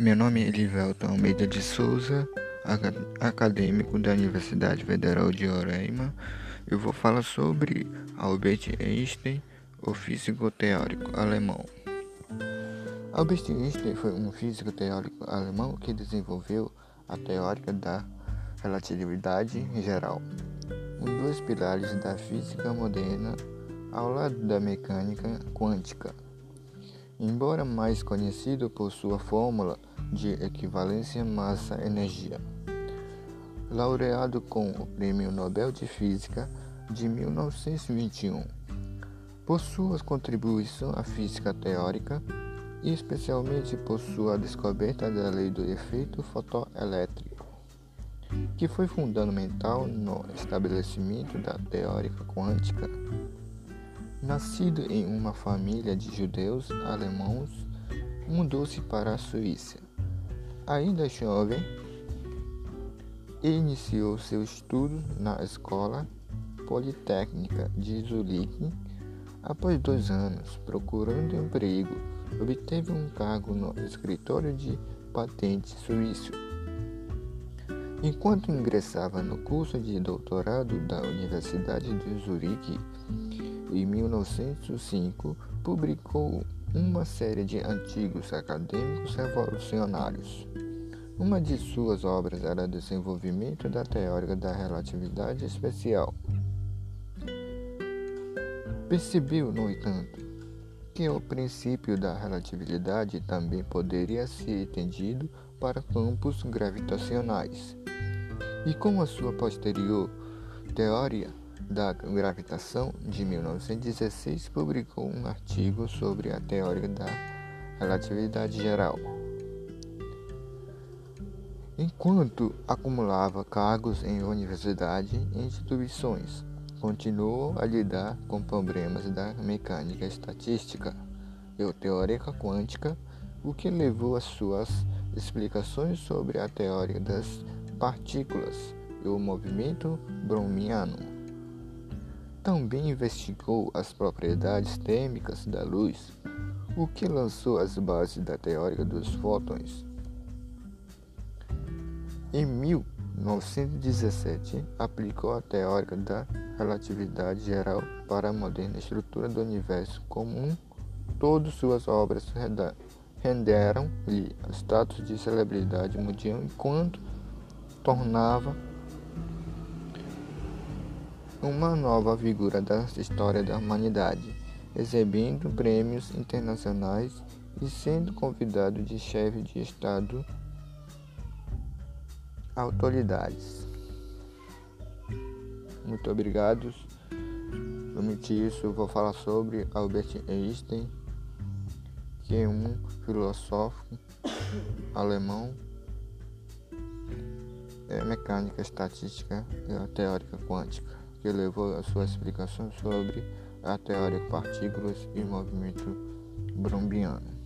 Meu nome é Elivelton Almeida de Souza, acadêmico da Universidade Federal de Roraima. Eu vou falar sobre Albert Einstein, o físico teórico alemão. Albert Einstein foi um físico teórico alemão que desenvolveu a teórica da relatividade geral, um dos pilares da física moderna ao lado da mecânica quântica. Embora mais conhecido por sua fórmula de equivalência massa-energia. Laureado com o Prêmio Nobel de Física de 1921, por sua contribuição à física teórica e especialmente por sua descoberta da lei do efeito fotoelétrico, que foi fundamental no estabelecimento da teórica quântica. Nascido em uma família de judeus alemãos, mudou-se para a Suíça Ainda jovem, iniciou seus estudos na Escola Politécnica de Zurique. Após dois anos procurando emprego, obteve um cargo no escritório de patente suíço. Enquanto ingressava no curso de doutorado da Universidade de Zurique, em 1905, publicou uma série de artigos acadêmicos revolucionários. Uma de suas obras era o desenvolvimento da teoria da relatividade especial. Percebeu, no entanto, que o princípio da relatividade também poderia ser entendido para campos gravitacionais. E com a sua posterior teoria da gravitação de 1916 publicou um artigo sobre a teoria da relatividade geral. Enquanto acumulava cargos em universidade e instituições, continuou a lidar com problemas da mecânica estatística e teórica quântica, o que levou às suas explicações sobre a teoria das partículas e o movimento browniano. Também investigou as propriedades térmicas da luz, o que lançou as bases da teoria dos fótons. Em 1917, aplicou a teoria da relatividade geral para a moderna estrutura do universo comum. Todas suas obras renderam-lhe status de celebridade mundial enquanto tornava uma nova figura da história da humanidade, recebendo prêmios internacionais e sendo convidado de chefe de Estado autoridades. Muito obrigado. Prometi isso, vou falar sobre Albert Einstein, que um filósofo alemão, é mecânica estatística e a teórica quântica que levou a sua explicação sobre a teoria de partículas e movimento browniano.